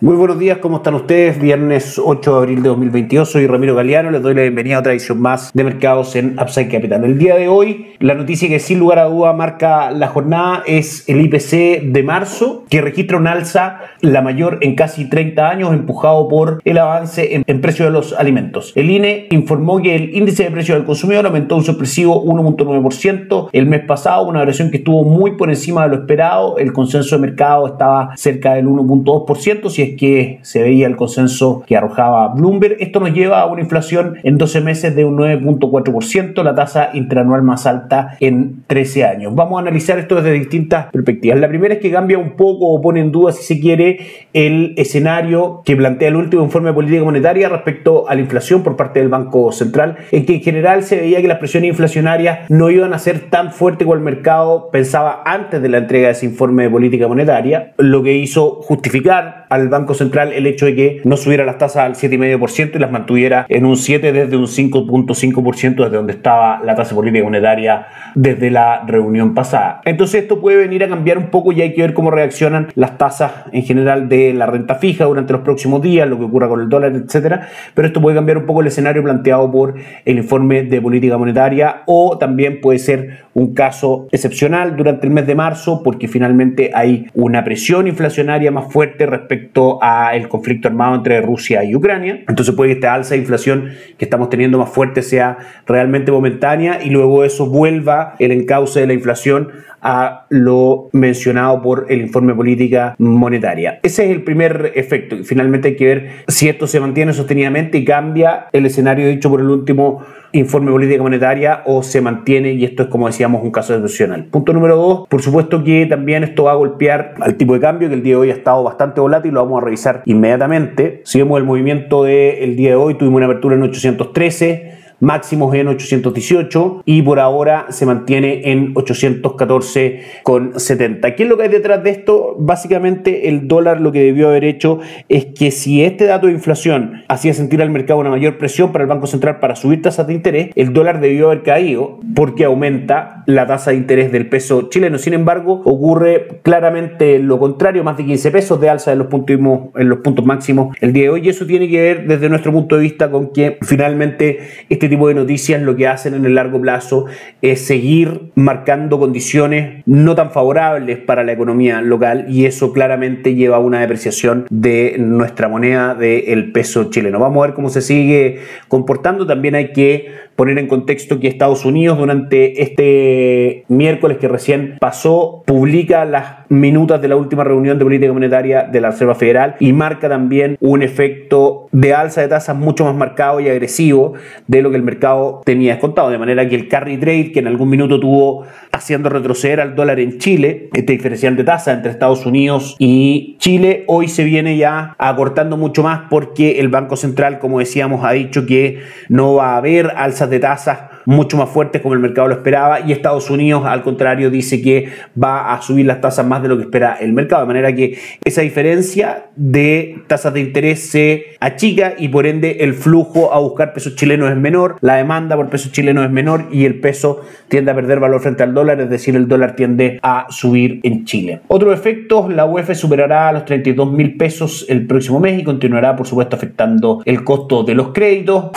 Muy buenos días, ¿cómo están ustedes? Viernes 8 de abril de 2022, soy Ramiro Galeano, les doy la bienvenida a otra edición más de mercados en Upside Capital. El día de hoy, la noticia que sin lugar a duda marca la jornada es el IPC de marzo, que registra un alza la mayor en casi 30 años, empujado por el avance en, en precio de los alimentos. El INE informó que el índice de precio del consumidor aumentó un sorpresivo 1.9% el mes pasado, una variación que estuvo muy por encima de lo esperado. El consenso de mercado estaba cerca del 1.2%, si es que se veía el consenso que arrojaba Bloomberg. Esto nos lleva a una inflación en 12 meses de un 9.4%, la tasa interanual más alta en 13 años. Vamos a analizar esto desde distintas perspectivas. La primera es que cambia un poco o pone en duda, si se quiere, el escenario que plantea el último informe de política monetaria respecto a la inflación por parte del Banco Central, en que en general se veía que las presiones inflacionarias no iban a ser tan fuertes como el mercado pensaba antes de la entrega de ese informe de política monetaria, lo que hizo justificar al Banco Central el hecho de que no subiera las tasas al 7,5% y las mantuviera en un 7 desde un 5.5% desde donde estaba la tasa política monetaria desde la reunión pasada. Entonces esto puede venir a cambiar un poco y hay que ver cómo reaccionan las tasas en general de la renta fija durante los próximos días, lo que ocurra con el dólar, etcétera, pero esto puede cambiar un poco el escenario planteado por el informe de política monetaria o también puede ser un caso excepcional durante el mes de marzo porque finalmente hay una presión inflacionaria más fuerte respecto a el conflicto armado entre Rusia y Ucrania. Entonces puede que esta alza de inflación que estamos teniendo más fuerte sea realmente momentánea y luego eso vuelva el encauce de la inflación a lo mencionado por el informe política monetaria. Ese es el primer efecto. Finalmente hay que ver si esto se mantiene sostenidamente y cambia el escenario dicho por el último informe de política monetaria o se mantiene y esto es como decíamos un caso excepcional. Punto número dos, por supuesto que también esto va a golpear al tipo de cambio que el día de hoy ha estado bastante volátil, lo vamos a revisar inmediatamente. Si el movimiento del día de hoy, tuvimos una apertura en 813 máximos en 818 y por ahora se mantiene en 814,70. ¿Qué es lo que hay detrás de esto? Básicamente el dólar lo que debió haber hecho es que si este dato de inflación hacía sentir al mercado una mayor presión para el Banco Central para subir tasas de interés, el dólar debió haber caído porque aumenta la tasa de interés del peso chileno. Sin embargo, ocurre claramente lo contrario, más de 15 pesos de alza en los puntos, en los puntos máximos el día de hoy y eso tiene que ver desde nuestro punto de vista con que finalmente este tipo de noticias lo que hacen en el largo plazo es seguir marcando condiciones no tan favorables para la economía local y eso claramente lleva a una depreciación de nuestra moneda del peso chileno. Vamos a ver cómo se sigue comportando. También hay que poner en contexto que Estados Unidos durante este miércoles que recién pasó publica las minutas de la última reunión de política monetaria de la Reserva Federal y marca también un efecto de alza de tasas mucho más marcado y agresivo de lo que el mercado tenía descontado, de manera que el carry trade que en algún minuto tuvo haciendo retroceder al dólar en Chile, este diferencial de tasa entre Estados Unidos y Chile, hoy se viene ya acortando mucho más porque el Banco Central, como decíamos, ha dicho que no va a haber alzas de tasas mucho más fuertes como el mercado lo esperaba y Estados Unidos al contrario dice que va a subir las tasas más de lo que espera el mercado, de manera que esa diferencia de tasas de interés se achica y por ende el flujo a buscar pesos chilenos es menor, la demanda por pesos chilenos es menor y el peso tiende a perder valor frente al dólar, es decir, el dólar tiende a subir en Chile. Otro efecto, la UEF superará los 32 mil pesos el próximo mes y continuará por supuesto afectando el costo de los créditos.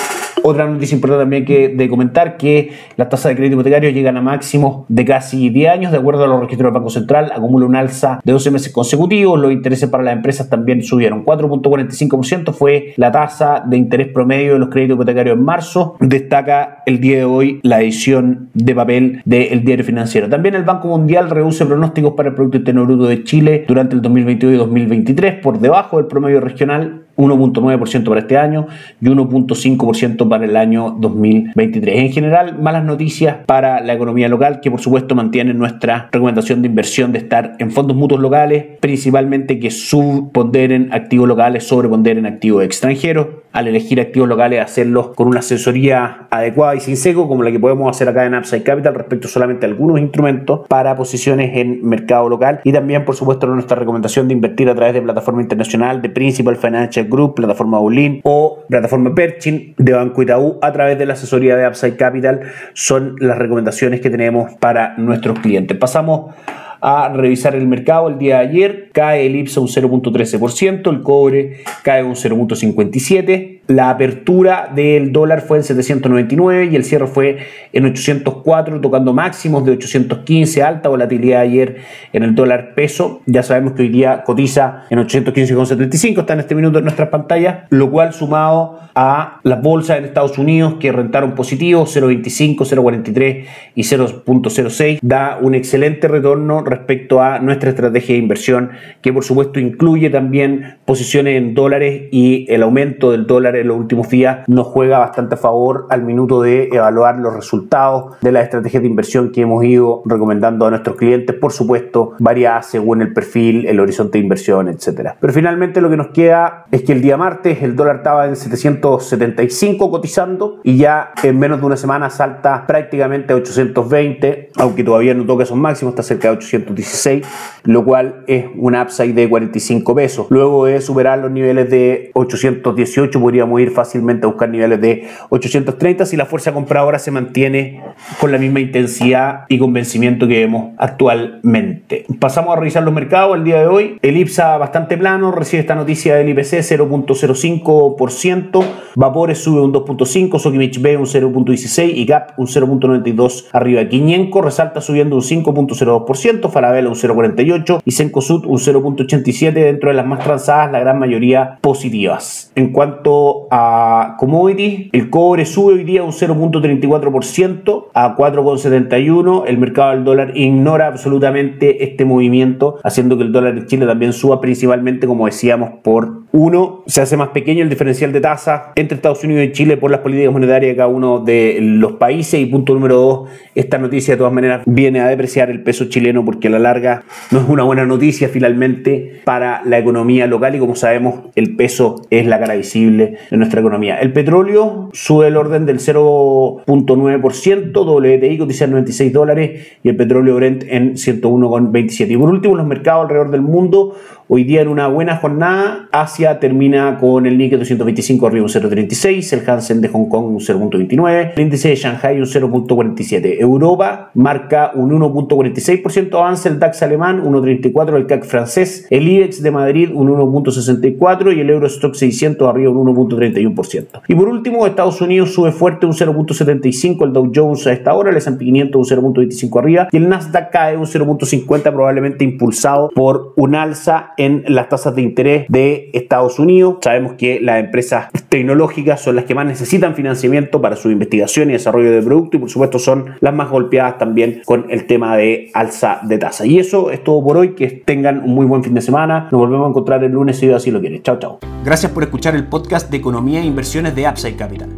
Otra noticia importante también que de comentar que las tasas de crédito hipotecario llegan a máximos de casi 10 años, de acuerdo a los registros del Banco Central, acumula un alza de 12 meses consecutivos, los intereses para las empresas también subieron. 4.45% fue la tasa de interés promedio de los créditos hipotecarios en marzo, destaca el día de hoy la edición de papel del diario financiero. También el Banco Mundial reduce pronósticos para el Producto Interno Bruto de Chile durante el 2022 y 2023 por debajo del promedio regional 1.9% para este año y 1.5% para el año 2023. En general, malas noticias para la economía local que por supuesto mantienen nuestra recomendación de inversión de estar en fondos mutuos locales, principalmente que subponderen activos locales, sobreponderen activos extranjeros. Al elegir activos locales, hacerlos con una asesoría adecuada y sin seco, como la que podemos hacer acá en Upside Capital respecto solamente a algunos instrumentos para posiciones en mercado local y también, por supuesto, nuestra recomendación de invertir a través de plataforma internacional de Principal Financial Group, plataforma Olin o plataforma Perchin de Banco Itaú a través de la asesoría de Upside Capital son las recomendaciones que tenemos para nuestros clientes. Pasamos a revisar el mercado el día de ayer. Cae el IPSA un 0.13%, el cobre cae un 0.57%, la apertura del dólar fue en 799 y el cierre fue en 804, tocando máximos de 815, alta volatilidad ayer en el dólar peso. Ya sabemos que hoy día cotiza en 815,75, está en este minuto en nuestras pantallas, lo cual sumado a las bolsas en Estados Unidos que rentaron positivos 0.25, 0.43 y 0.06, da un excelente retorno respecto a nuestra estrategia de inversión que por supuesto incluye también posiciones en dólares y el aumento del dólar en los últimos días nos juega bastante a favor al minuto de evaluar los resultados de las estrategias de inversión que hemos ido recomendando a nuestros clientes, por supuesto, variadas según el perfil, el horizonte de inversión, etcétera. Pero finalmente lo que nos queda es que el día martes el dólar estaba en 775 cotizando y ya en menos de una semana salta prácticamente a 820, aunque todavía no toca esos máximos, está cerca de 816, lo cual es un upside de 45 pesos. Luego de superar los niveles de 818 podríamos ir fácilmente a buscar niveles de 830 si la fuerza compradora se mantiene con la misma intensidad y convencimiento que vemos actualmente. Pasamos a revisar los mercados el día de hoy. El IPSA bastante plano, recibe esta noticia del IPC 0.05%, Vapores sube un 2.5%, Sokimich B un 0.16% y GAP un 0.92% arriba. Quiñenco resalta subiendo un 5.02%, Falabella un 0.48% y Sencosud un 0.87% dentro de las más transadas, la gran mayoría positivas. En cuanto a commodities, el cobre sube hoy día un 0.34% a 4,71. El mercado del dólar ignora absolutamente este movimiento, haciendo que el dólar en Chile también suba principalmente, como decíamos, por uno, se hace más pequeño el diferencial de tasa entre Estados Unidos y Chile por las políticas monetarias de cada uno de los países. Y punto número dos, esta noticia de todas maneras viene a depreciar el peso chileno porque a la larga no es una buena noticia finalmente para la economía local y como sabemos el peso es la cara visible de nuestra economía. El petróleo sube el orden del 0.9%, WTI cotiza en 96 dólares y el petróleo Brent en 101,27. Y por último, los mercados alrededor del mundo Hoy día en una buena jornada, Asia termina con el Nikkei 225 arriba un 0.36, el Hansen de Hong Kong un 0.29, el índice de Shanghai un 0.47. Europa marca un 1.46% avance, el DAX alemán 1.34, el CAC francés, el IBEX de Madrid un 1.64 y el Eurostock 600 arriba un 1.31%. Y por último, Estados Unidos sube fuerte un 0.75, el Dow Jones a esta hora, el S&P 500 un 0.25 arriba y el Nasdaq cae un 0.50 probablemente impulsado por un alza en las tasas de interés de Estados Unidos. Sabemos que las empresas tecnológicas son las que más necesitan financiamiento para su investigación y desarrollo de producto y por supuesto son las más golpeadas también con el tema de alza de tasa. Y eso es todo por hoy, que tengan un muy buen fin de semana. Nos volvemos a encontrar el lunes si lo quiere. Chao, chao. Gracias por escuchar el podcast de Economía e Inversiones de Upside Capital.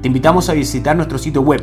Te invitamos a visitar nuestro sitio web